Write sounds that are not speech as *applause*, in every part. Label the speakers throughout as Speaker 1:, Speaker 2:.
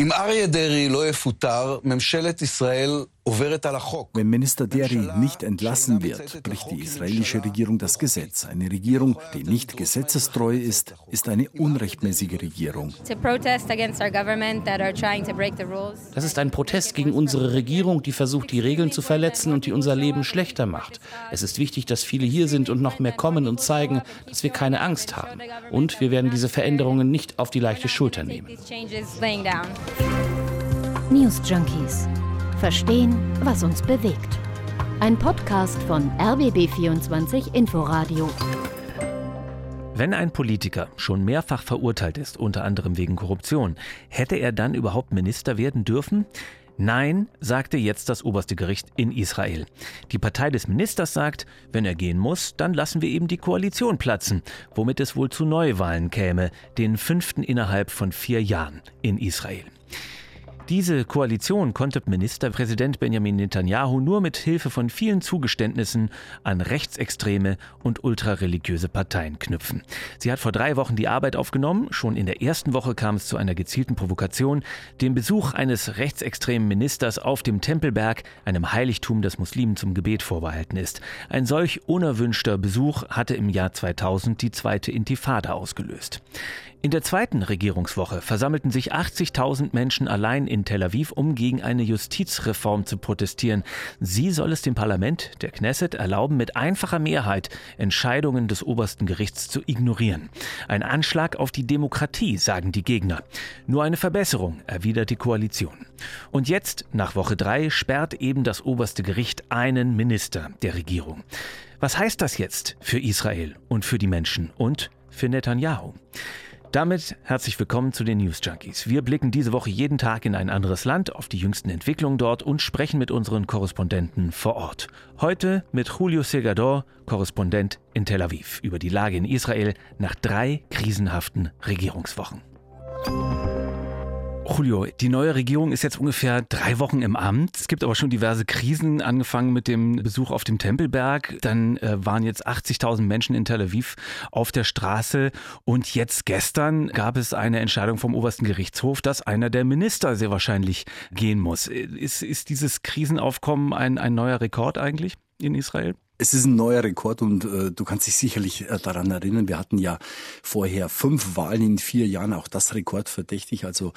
Speaker 1: אם אריה דרעי לא יפוטר, ממשלת ישראל
Speaker 2: Wenn Minister Deri nicht entlassen wird, bricht die israelische Regierung das Gesetz. Eine Regierung, die nicht gesetzestreu ist, ist eine unrechtmäßige Regierung.
Speaker 3: Das ist ein Protest gegen unsere Regierung, die versucht, die Regeln zu verletzen und die unser Leben schlechter macht. Es ist wichtig, dass viele hier sind und noch mehr kommen und zeigen, dass wir keine Angst haben. Und wir werden diese Veränderungen nicht auf die leichte Schulter nehmen.
Speaker 4: News Junkies Verstehen, was uns bewegt. Ein Podcast von RBB24 Inforadio.
Speaker 5: Wenn ein Politiker schon mehrfach verurteilt ist, unter anderem wegen Korruption, hätte er dann überhaupt Minister werden dürfen? Nein, sagte jetzt das oberste Gericht in Israel. Die Partei des Ministers sagt, wenn er gehen muss, dann lassen wir eben die Koalition platzen, womit es wohl zu Neuwahlen käme, den fünften innerhalb von vier Jahren in Israel. Diese Koalition konnte Ministerpräsident Benjamin Netanyahu nur mit Hilfe von vielen Zugeständnissen an rechtsextreme und ultrareligiöse Parteien knüpfen. Sie hat vor drei Wochen die Arbeit aufgenommen. Schon in der ersten Woche kam es zu einer gezielten Provokation, dem Besuch eines rechtsextremen Ministers auf dem Tempelberg, einem Heiligtum, das Muslimen zum Gebet vorbehalten ist. Ein solch unerwünschter Besuch hatte im Jahr 2000 die zweite Intifada ausgelöst. In der zweiten Regierungswoche versammelten sich 80.000 Menschen allein in Tel Aviv, um gegen eine Justizreform zu protestieren. Sie soll es dem Parlament, der Knesset, erlauben, mit einfacher Mehrheit Entscheidungen des obersten Gerichts zu ignorieren. Ein Anschlag auf die Demokratie, sagen die Gegner. Nur eine Verbesserung, erwidert die Koalition. Und jetzt, nach Woche drei, sperrt eben das oberste Gericht einen Minister der Regierung. Was heißt das jetzt für Israel und für die Menschen und für Netanyahu? Damit herzlich willkommen zu den News Junkies. Wir blicken diese Woche jeden Tag in ein anderes Land, auf die jüngsten Entwicklungen dort und sprechen mit unseren Korrespondenten vor Ort. Heute mit Julio Segador, Korrespondent in Tel Aviv, über die Lage in Israel nach drei krisenhaften Regierungswochen. Julio, die neue Regierung ist jetzt ungefähr drei Wochen im Amt. Es gibt aber schon diverse Krisen, angefangen mit dem Besuch auf dem Tempelberg. Dann äh, waren jetzt 80.000 Menschen in Tel Aviv auf der Straße. Und jetzt gestern gab es eine Entscheidung vom obersten Gerichtshof, dass einer der Minister sehr wahrscheinlich gehen muss. Ist, ist dieses Krisenaufkommen ein, ein neuer Rekord eigentlich in Israel?
Speaker 2: Es ist ein neuer Rekord und äh, du kannst dich sicherlich äh, daran erinnern, wir hatten ja vorher fünf Wahlen in vier Jahren, auch das rekordverdächtig. Also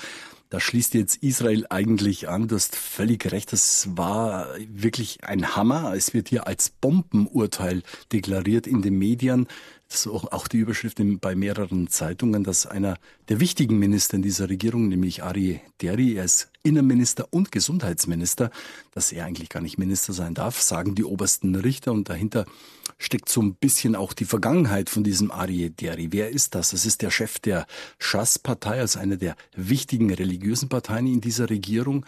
Speaker 2: da schließt jetzt Israel eigentlich an. Du hast völlig recht, das war wirklich ein Hammer. Es wird hier als Bombenurteil deklariert in den Medien. Das ist auch die Überschrift bei mehreren Zeitungen, dass einer der wichtigen Minister in dieser Regierung, nämlich Ari Deri, er ist Innenminister und Gesundheitsminister, dass er eigentlich gar nicht Minister sein darf, sagen die obersten Richter. Und dahinter steckt so ein bisschen auch die Vergangenheit von diesem Ari Deri. Wer ist das? Das ist der Chef der Schass-Partei, also eine der wichtigen religiösen Parteien in dieser Regierung.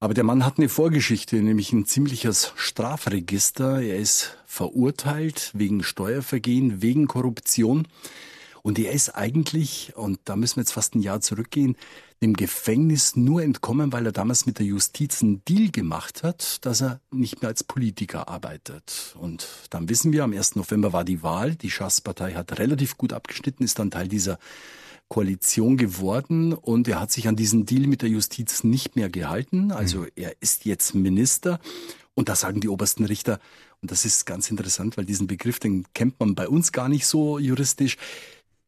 Speaker 2: Aber der Mann hat eine Vorgeschichte, nämlich ein ziemliches Strafregister. Er ist verurteilt wegen Steuervergehen, wegen Korruption. Und er ist eigentlich, und da müssen wir jetzt fast ein Jahr zurückgehen, dem Gefängnis nur entkommen, weil er damals mit der Justiz einen Deal gemacht hat, dass er nicht mehr als Politiker arbeitet. Und dann wissen wir, am 1. November war die Wahl. Die Schass-Partei hat relativ gut abgeschnitten, ist dann Teil dieser Koalition geworden und er hat sich an diesen Deal mit der Justiz nicht mehr gehalten. Also mhm. er ist jetzt Minister und da sagen die obersten Richter, und das ist ganz interessant, weil diesen Begriff, den kennt man bei uns gar nicht so juristisch,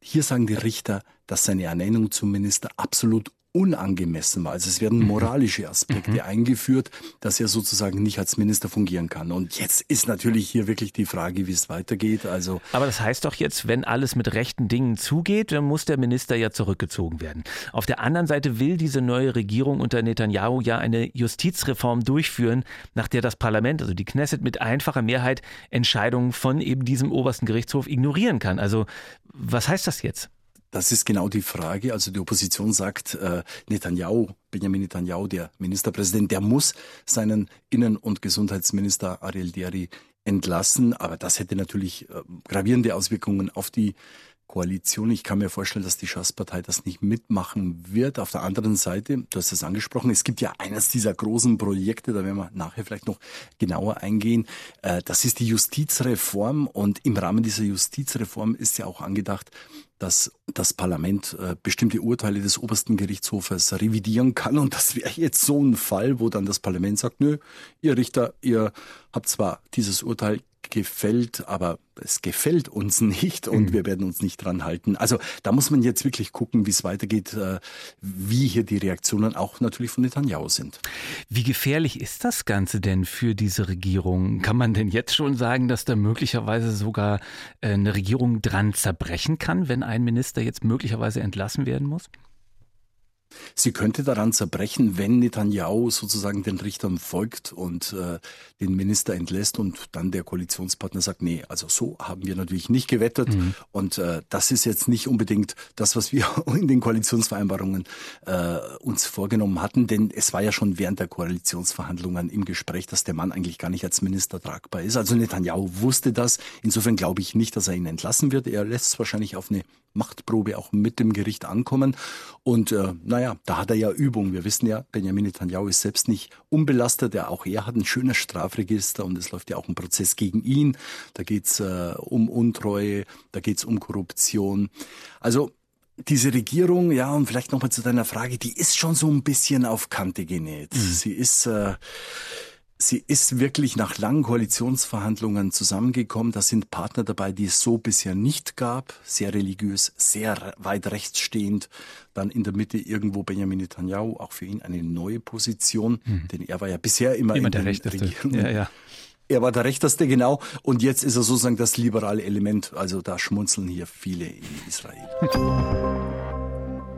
Speaker 2: hier sagen die Richter, dass seine Ernennung zum Minister absolut unangemessen war. Also es werden mhm. moralische Aspekte mhm. eingeführt, dass er sozusagen nicht als Minister fungieren kann. Und jetzt ist natürlich hier wirklich die Frage, wie es weitergeht. Also
Speaker 5: Aber das heißt doch jetzt, wenn alles mit rechten Dingen zugeht, dann muss der Minister ja zurückgezogen werden. Auf der anderen Seite will diese neue Regierung unter Netanyahu ja eine Justizreform durchführen, nach der das Parlament, also die Knesset mit einfacher Mehrheit Entscheidungen von eben diesem obersten Gerichtshof ignorieren kann. Also was heißt das jetzt?
Speaker 2: Das ist genau die Frage. Also die Opposition sagt, äh, Netanyahu, Benjamin Netanyahu, der Ministerpräsident, der muss seinen Innen- und Gesundheitsminister Ariel Deri entlassen. Aber das hätte natürlich äh, gravierende Auswirkungen auf die Koalition. Ich kann mir vorstellen, dass die Schasspartei das nicht mitmachen wird. Auf der anderen Seite, du hast es angesprochen, es gibt ja eines dieser großen Projekte, da werden wir nachher vielleicht noch genauer eingehen. Äh, das ist die Justizreform und im Rahmen dieser Justizreform ist ja auch angedacht, dass das Parlament äh, bestimmte Urteile des obersten Gerichtshofes revidieren kann. Und das wäre jetzt so ein Fall, wo dann das Parlament sagt, nö, ihr Richter, ihr habt zwar dieses Urteil gefällt, aber es gefällt uns *laughs* nicht und mhm. wir werden uns nicht dran halten. Also da muss man jetzt wirklich gucken, wie es weitergeht, äh, wie hier die Reaktionen auch natürlich von Netanyahu sind.
Speaker 5: Wie gefährlich ist das Ganze denn für diese Regierung? Kann man denn jetzt schon sagen, dass da möglicherweise sogar äh, eine Regierung dran zerbrechen kann, wenn ein Minister jetzt möglicherweise entlassen werden muss?
Speaker 2: Sie könnte daran zerbrechen, wenn Netanyahu sozusagen den Richtern folgt und äh, den Minister entlässt und dann der Koalitionspartner sagt, nee, also so haben wir natürlich nicht gewettet mhm. und äh, das ist jetzt nicht unbedingt das, was wir *laughs* in den Koalitionsvereinbarungen äh, uns vorgenommen hatten, denn es war ja schon während der Koalitionsverhandlungen im Gespräch, dass der Mann eigentlich gar nicht als Minister tragbar ist. Also Netanyahu wusste das. Insofern glaube ich nicht, dass er ihn entlassen wird. Er lässt es wahrscheinlich auf eine Machtprobe auch mit dem Gericht ankommen und äh, naja, da hat er ja Übung. Wir wissen ja, Benjamin Netanyahu ist selbst nicht unbelastet. Ja, auch er hat ein schönes Strafregister und es läuft ja auch ein Prozess gegen ihn. Da geht's äh, um Untreue, da geht's um Korruption. Also diese Regierung, ja, und vielleicht nochmal zu deiner Frage, die ist schon so ein bisschen auf Kante genäht. Mhm. Sie ist äh, Sie ist wirklich nach langen Koalitionsverhandlungen zusammengekommen. Da sind Partner dabei, die es so bisher nicht gab. Sehr religiös, sehr weit rechts stehend. Dann in der Mitte irgendwo Benjamin Netanyahu, auch für ihn eine neue Position, mhm. denn er war ja bisher immer,
Speaker 5: immer
Speaker 2: in
Speaker 5: der Rechteste. Ja, ja.
Speaker 2: Er war der Rechteste, genau. Und jetzt ist er sozusagen das liberale Element. Also da schmunzeln hier viele in Israel. *laughs*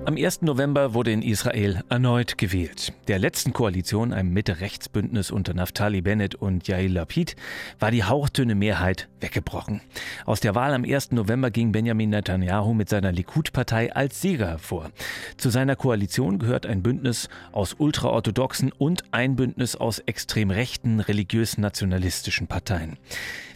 Speaker 5: Am 1. November wurde in Israel erneut gewählt. Der letzten Koalition, einem Mitte-Rechts-Bündnis unter Naftali Bennett und Yair Lapid, war die hauchdünne Mehrheit weggebrochen. Aus der Wahl am 1. November ging Benjamin Netanyahu mit seiner Likud-Partei als Sieger hervor. Zu seiner Koalition gehört ein Bündnis aus ultraorthodoxen und ein Bündnis aus extrem rechten religiös-nationalistischen Parteien.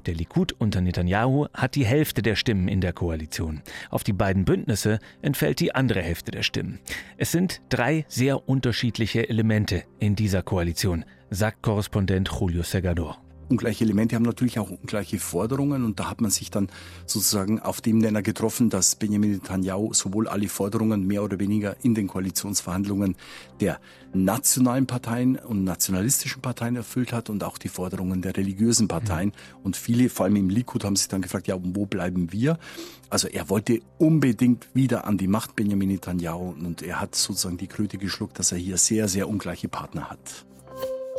Speaker 5: Der Likud unter Netanyahu hat die Hälfte der Stimmen in der Koalition. Auf die beiden Bündnisse entfällt die andere Hälfte der Stimmen. Es sind drei sehr unterschiedliche Elemente in dieser Koalition, sagt Korrespondent Julio Segador
Speaker 2: ungleiche Elemente haben natürlich auch ungleiche Forderungen und da hat man sich dann sozusagen auf dem Nenner getroffen, dass Benjamin Netanyahu sowohl alle Forderungen mehr oder weniger in den Koalitionsverhandlungen der nationalen Parteien und nationalistischen Parteien erfüllt hat und auch die Forderungen der religiösen Parteien. Mhm. Und viele, vor allem im Likud, haben sich dann gefragt, ja, wo bleiben wir? Also er wollte unbedingt wieder an die Macht Benjamin Netanyahu und er hat sozusagen die Kröte geschluckt, dass er hier sehr, sehr ungleiche Partner hat.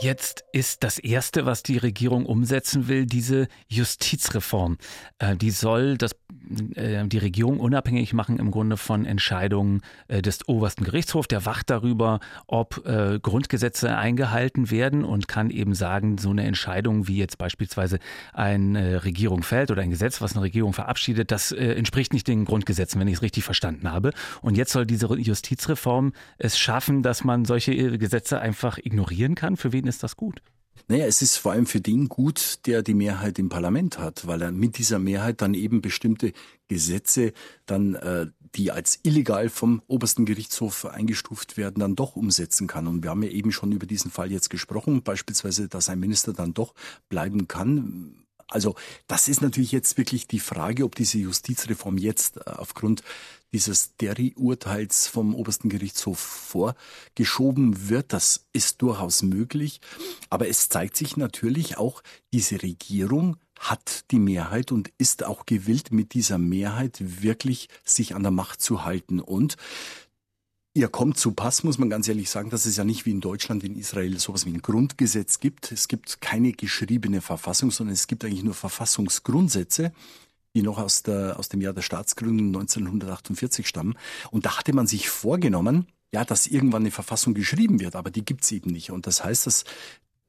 Speaker 5: Jetzt ist das Erste, was die Regierung umsetzen will, diese Justizreform. Äh, die soll das, äh, die Regierung unabhängig machen im Grunde von Entscheidungen äh, des obersten Gerichtshofs. Der wacht darüber, ob Grundgesetze eingehalten werden und kann eben sagen, so eine Entscheidung wie jetzt beispielsweise eine Regierung fällt oder ein Gesetz, was eine Regierung verabschiedet, das entspricht nicht den Grundgesetzen, wenn ich es richtig verstanden habe. Und jetzt soll diese Justizreform es schaffen, dass man solche Gesetze einfach ignorieren kann. Für wen wen ist das gut?
Speaker 2: Naja, es ist vor allem für den gut, der die Mehrheit im Parlament hat, weil er mit dieser Mehrheit dann eben bestimmte Gesetze dann, äh, die als illegal vom obersten Gerichtshof eingestuft werden, dann doch umsetzen kann. Und wir haben ja eben schon über diesen Fall jetzt gesprochen, beispielsweise, dass ein Minister dann doch bleiben kann, also das ist natürlich jetzt wirklich die Frage, ob diese Justizreform jetzt äh, aufgrund dieses Derry-Urteils vom obersten Gerichtshof vorgeschoben wird. Das ist durchaus möglich. Aber es zeigt sich natürlich auch, diese Regierung hat die Mehrheit und ist auch gewillt, mit dieser Mehrheit wirklich sich an der Macht zu halten. Und Ihr kommt zu Pass, muss man ganz ehrlich sagen, dass es ja nicht wie in Deutschland, in Israel sowas wie ein Grundgesetz gibt. Es gibt keine geschriebene Verfassung, sondern es gibt eigentlich nur Verfassungsgrundsätze, die noch aus, der, aus dem Jahr der Staatsgründung 1948 stammen. Und da hatte man sich vorgenommen, ja, dass irgendwann eine Verfassung geschrieben wird, aber die gibt's eben nicht. Und das heißt, dass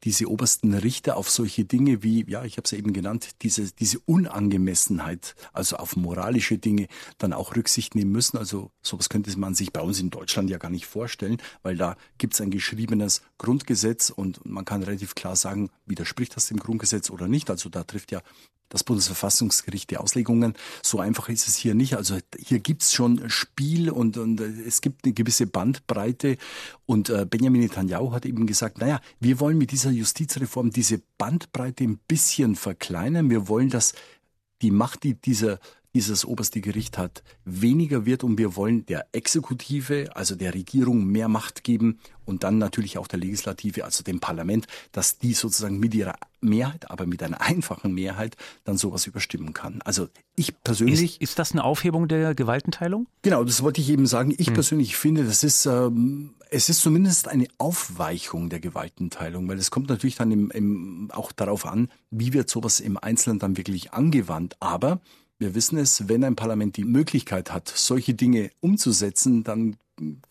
Speaker 2: diese obersten Richter auf solche Dinge wie, ja, ich habe es eben genannt, diese, diese Unangemessenheit, also auf moralische Dinge dann auch Rücksicht nehmen müssen. Also sowas könnte man sich bei uns in Deutschland ja gar nicht vorstellen, weil da gibt es ein geschriebenes Grundgesetz und man kann relativ klar sagen, widerspricht das dem Grundgesetz oder nicht. Also da trifft ja das Bundesverfassungsgericht die Auslegungen. So einfach ist es hier nicht. Also hier gibt's schon Spiel und, und es gibt eine gewisse Bandbreite. Und äh, Benjamin Netanyahu hat eben gesagt, naja, wir wollen mit dieser Justizreform diese Bandbreite ein bisschen verkleinern. Wir wollen, dass die Macht, die dieser dieses oberste Gericht hat, weniger wird und wir wollen der Exekutive, also der Regierung, mehr Macht geben und dann natürlich auch der Legislative, also dem Parlament, dass die sozusagen mit ihrer Mehrheit, aber mit einer einfachen Mehrheit dann sowas überstimmen kann. Also ich persönlich.
Speaker 5: Ist, ist das eine Aufhebung der Gewaltenteilung?
Speaker 2: Genau, das wollte ich eben sagen. Ich hm. persönlich finde, das ist ähm, es ist zumindest eine Aufweichung der Gewaltenteilung, weil es kommt natürlich dann im, im, auch darauf an, wie wird sowas im Einzelnen dann wirklich angewandt. Aber wir wissen es, wenn ein Parlament die Möglichkeit hat, solche Dinge umzusetzen, dann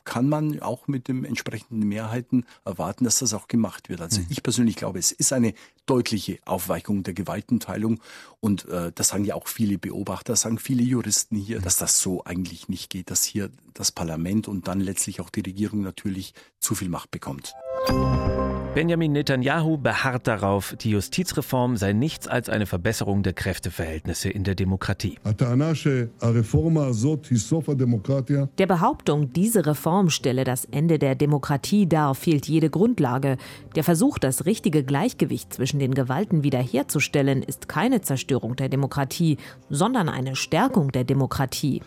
Speaker 2: kann man auch mit den entsprechenden Mehrheiten erwarten, dass das auch gemacht wird. Also mhm. ich persönlich glaube, es ist eine deutliche Aufweichung der Gewaltenteilung und äh, das sagen ja auch viele Beobachter, sagen viele Juristen hier, dass das so eigentlich nicht geht, dass hier das Parlament und dann letztlich auch die Regierung natürlich zu viel Macht bekommt.
Speaker 5: Benjamin Netanyahu beharrt darauf, die Justizreform sei nichts als eine Verbesserung der Kräfteverhältnisse in der Demokratie.
Speaker 6: Der Behauptung, diese Reform stelle das Ende der Demokratie dar, fehlt jede Grundlage. Der Versuch, das richtige Gleichgewicht zwischen den Gewalten wiederherzustellen, ist keine Zerstörung der Demokratie, sondern eine Stärkung der Demokratie.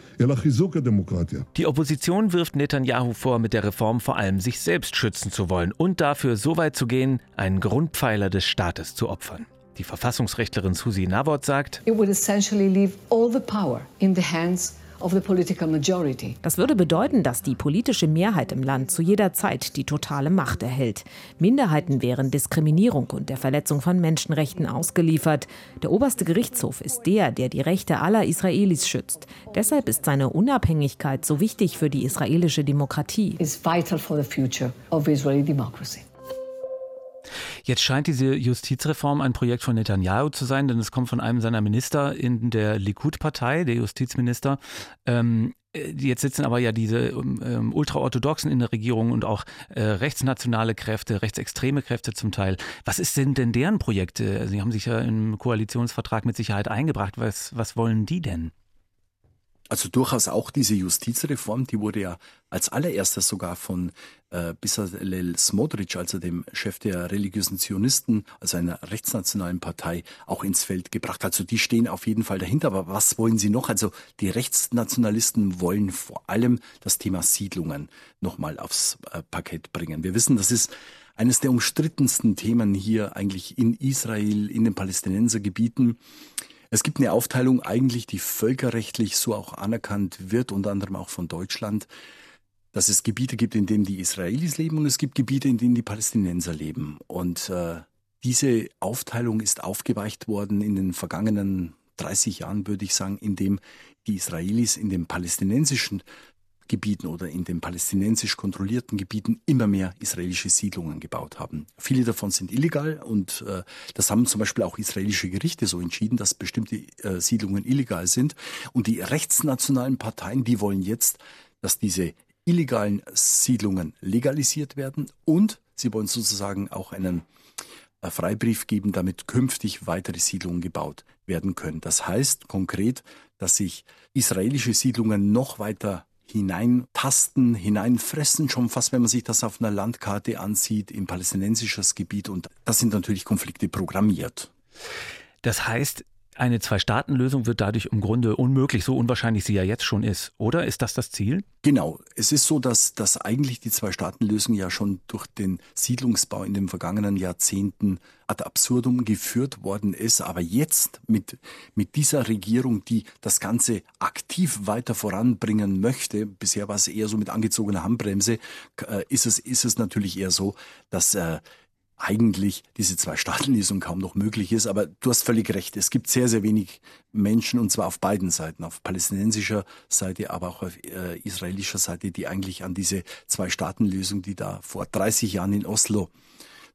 Speaker 5: Die Opposition wirft Netanyahu vor, mit der Reform vor allem sich selbst schützen zu wollen und dafür so weit zu gehen, einen Grundpfeiler des Staates zu opfern. Die Verfassungsrechtlerin Susi Nawot sagt,
Speaker 7: It would essentially leave all the power in the hands
Speaker 6: das würde bedeuten, dass die politische Mehrheit im Land zu jeder Zeit die totale Macht erhält. Minderheiten wären Diskriminierung und der Verletzung von Menschenrechten ausgeliefert. Der oberste Gerichtshof ist der, der die Rechte aller Israelis schützt. Deshalb ist seine Unabhängigkeit so wichtig für die israelische Demokratie.
Speaker 7: Is vital for the future of Israeli democracy.
Speaker 5: Jetzt scheint diese Justizreform ein Projekt von Netanyahu zu sein, denn es kommt von einem seiner Minister in der Likud-Partei, der Justizminister. Ähm, Jetzt sitzen aber ja diese ähm, Ultraorthodoxen in der Regierung und auch äh, rechtsnationale Kräfte, rechtsextreme Kräfte zum Teil. Was ist denn denn deren Projekte? Sie haben sich ja im Koalitionsvertrag mit Sicherheit eingebracht. Was, was wollen die denn?
Speaker 2: Also durchaus auch diese Justizreform, die wurde ja als allererstes sogar von äh, Bezalel Smotrich, also dem Chef der religiösen Zionisten, also einer rechtsnationalen Partei, auch ins Feld gebracht. Also die stehen auf jeden Fall dahinter. Aber was wollen sie noch? Also die Rechtsnationalisten wollen vor allem das Thema Siedlungen nochmal aufs äh, Parkett bringen. Wir wissen, das ist eines der umstrittensten Themen hier eigentlich in Israel, in den Palästinensergebieten. Es gibt eine Aufteilung eigentlich, die völkerrechtlich so auch anerkannt wird, unter anderem auch von Deutschland, dass es Gebiete gibt, in denen die Israelis leben und es gibt Gebiete, in denen die Palästinenser leben. Und äh, diese Aufteilung ist aufgeweicht worden in den vergangenen 30 Jahren, würde ich sagen, in dem die Israelis in dem palästinensischen Gebieten oder in den palästinensisch kontrollierten Gebieten immer mehr israelische Siedlungen gebaut haben. Viele davon sind illegal und äh, das haben zum Beispiel auch israelische Gerichte so entschieden, dass bestimmte äh, Siedlungen illegal sind. Und die rechtsnationalen Parteien, die wollen jetzt, dass diese illegalen Siedlungen legalisiert werden und sie wollen sozusagen auch einen äh, Freibrief geben, damit künftig weitere Siedlungen gebaut werden können. Das heißt konkret, dass sich israelische Siedlungen noch weiter hineintasten, hineinfressen, schon fast, wenn man sich das auf einer Landkarte ansieht, im palästinensisches Gebiet. Und das sind natürlich Konflikte programmiert.
Speaker 5: Das heißt, eine Zwei-Staaten-Lösung wird dadurch im Grunde unmöglich, so unwahrscheinlich sie ja jetzt schon ist. Oder ist das das Ziel?
Speaker 2: Genau. Es ist so, dass, dass eigentlich die Zwei-Staaten-Lösung ja schon durch den Siedlungsbau in den vergangenen Jahrzehnten ad absurdum geführt worden ist. Aber jetzt mit, mit dieser Regierung, die das Ganze aktiv weiter voranbringen möchte, bisher war es eher so mit angezogener Handbremse, äh, ist es, ist es natürlich eher so, dass äh, eigentlich diese Zwei-Staaten-Lösung kaum noch möglich ist. Aber du hast völlig recht. Es gibt sehr, sehr wenig Menschen, und zwar auf beiden Seiten, auf palästinensischer Seite, aber auch auf äh, israelischer Seite, die eigentlich an diese Zwei-Staaten-Lösung, die da vor 30 Jahren in Oslo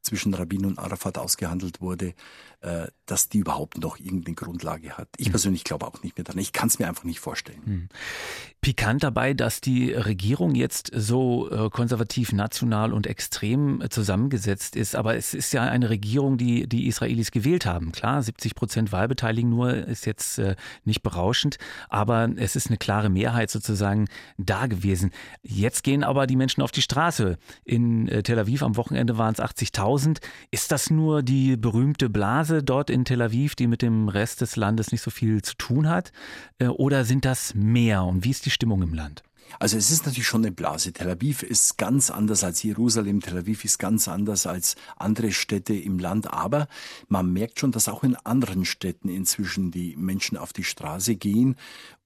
Speaker 2: zwischen Rabin und Arafat ausgehandelt wurde, äh, dass die überhaupt noch irgendeine Grundlage hat. Ich hm. persönlich glaube auch nicht mehr daran. Ich kann es mir einfach nicht vorstellen. Hm.
Speaker 5: Pikant dabei, dass die Regierung jetzt so äh, konservativ, national und extrem äh, zusammengesetzt ist. Aber es ist ja eine Regierung, die die Israelis gewählt haben. Klar, 70 Prozent Wahlbeteiligung nur ist jetzt nicht berauschend, aber es ist eine klare Mehrheit sozusagen da gewesen. Jetzt gehen aber die Menschen auf die Straße. In Tel Aviv am Wochenende waren es 80.000. 1000. Ist das nur die berühmte Blase dort in Tel Aviv, die mit dem Rest des Landes nicht so viel zu tun hat? Äh, oder sind das mehr? Und wie ist die Stimmung im Land?
Speaker 2: Also es ist natürlich schon eine Blase. Tel Aviv ist ganz anders als Jerusalem. Tel Aviv ist ganz anders als andere Städte im Land. Aber man merkt schon, dass auch in anderen Städten inzwischen die Menschen auf die Straße gehen.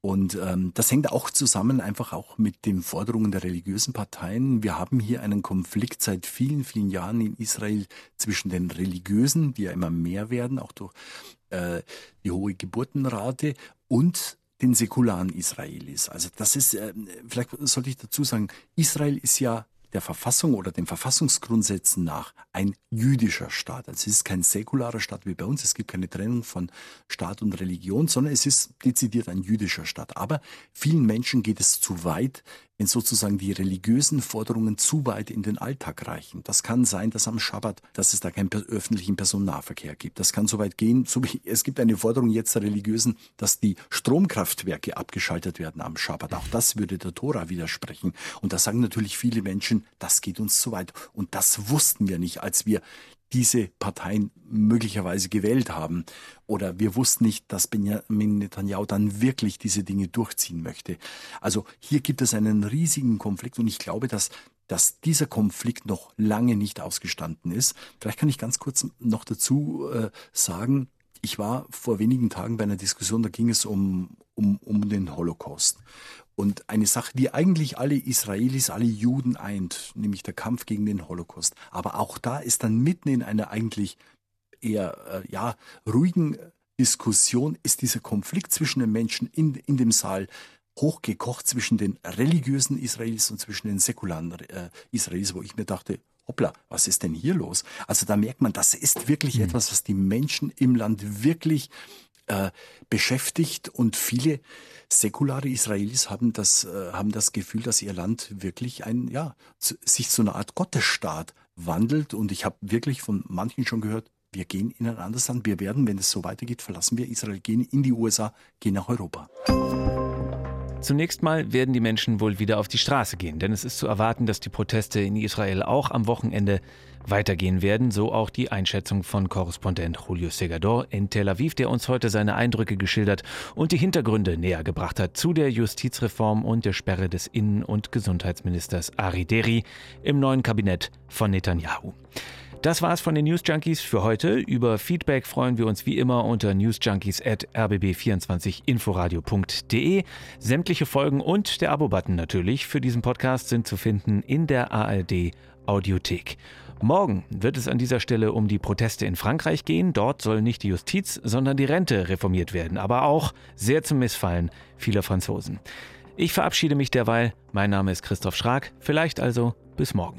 Speaker 2: Und ähm, das hängt auch zusammen einfach auch mit den Forderungen der religiösen Parteien. Wir haben hier einen Konflikt seit vielen, vielen Jahren in Israel zwischen den Religiösen, die ja immer mehr werden, auch durch äh, die hohe Geburtenrate, und den säkularen Israelis. Also das ist, äh, vielleicht sollte ich dazu sagen, Israel ist ja der Verfassung oder den Verfassungsgrundsätzen nach ein jüdischer Staat. Also es ist kein säkularer Staat wie bei uns. Es gibt keine Trennung von Staat und Religion, sondern es ist dezidiert ein jüdischer Staat. Aber vielen Menschen geht es zu weit, wenn sozusagen die religiösen Forderungen zu weit in den Alltag reichen. Das kann sein, dass am Schabbat, dass es da keinen öffentlichen Personennahverkehr gibt. Das kann so weit gehen, so wie es gibt eine Forderung jetzt der Religiösen, dass die Stromkraftwerke abgeschaltet werden am Schabbat. Auch das würde der Tora widersprechen. Und da sagen natürlich viele Menschen, das geht uns zu weit. Und das wussten wir nicht, als wir diese Parteien möglicherweise gewählt haben. Oder wir wussten nicht, dass Benjamin Netanyahu dann wirklich diese Dinge durchziehen möchte. Also hier gibt es einen riesigen Konflikt und ich glaube, dass dass dieser Konflikt noch lange nicht ausgestanden ist. Vielleicht kann ich ganz kurz noch dazu äh, sagen, ich war vor wenigen Tagen bei einer Diskussion, da ging es um, um, um den Holocaust. Und eine Sache, die eigentlich alle Israelis, alle Juden eint, nämlich der Kampf gegen den Holocaust. Aber auch da ist dann mitten in einer eigentlich eher äh, ja ruhigen Diskussion ist dieser Konflikt zwischen den Menschen in, in dem Saal hochgekocht zwischen den religiösen Israelis und zwischen den säkularen äh, Israelis, wo ich mir dachte, hoppla, was ist denn hier los? Also da merkt man, das ist wirklich mhm. etwas, was die Menschen im Land wirklich äh, beschäftigt und viele säkulare Israelis haben das, äh, haben das Gefühl, dass ihr Land wirklich ein, ja, sich zu einer Art Gottesstaat wandelt. Und ich habe wirklich von manchen schon gehört, wir gehen in ein anderes Land. Wir werden, wenn es so weitergeht, verlassen wir Israel, gehen in die USA, gehen nach Europa.
Speaker 5: Zunächst mal werden die Menschen wohl wieder auf die Straße gehen, denn es ist zu erwarten, dass die Proteste in Israel auch am Wochenende weitergehen werden, so auch die Einschätzung von Korrespondent Julio Segador in Tel Aviv, der uns heute seine Eindrücke geschildert und die Hintergründe näher gebracht hat zu der Justizreform und der Sperre des Innen- und Gesundheitsministers Ari Deri im neuen Kabinett von Netanyahu. Das war's von den News Junkies für heute. Über Feedback freuen wir uns wie immer unter newsjunkies@rbb24inforadio.de. Sämtliche Folgen und der Abo-Button natürlich für diesen Podcast sind zu finden in der ARD Audiothek. Morgen wird es an dieser Stelle um die Proteste in Frankreich gehen. Dort soll nicht die Justiz, sondern die Rente reformiert werden, aber auch sehr zum Missfallen vieler Franzosen. Ich verabschiede mich derweil. Mein Name ist Christoph Schrag. Vielleicht also bis morgen.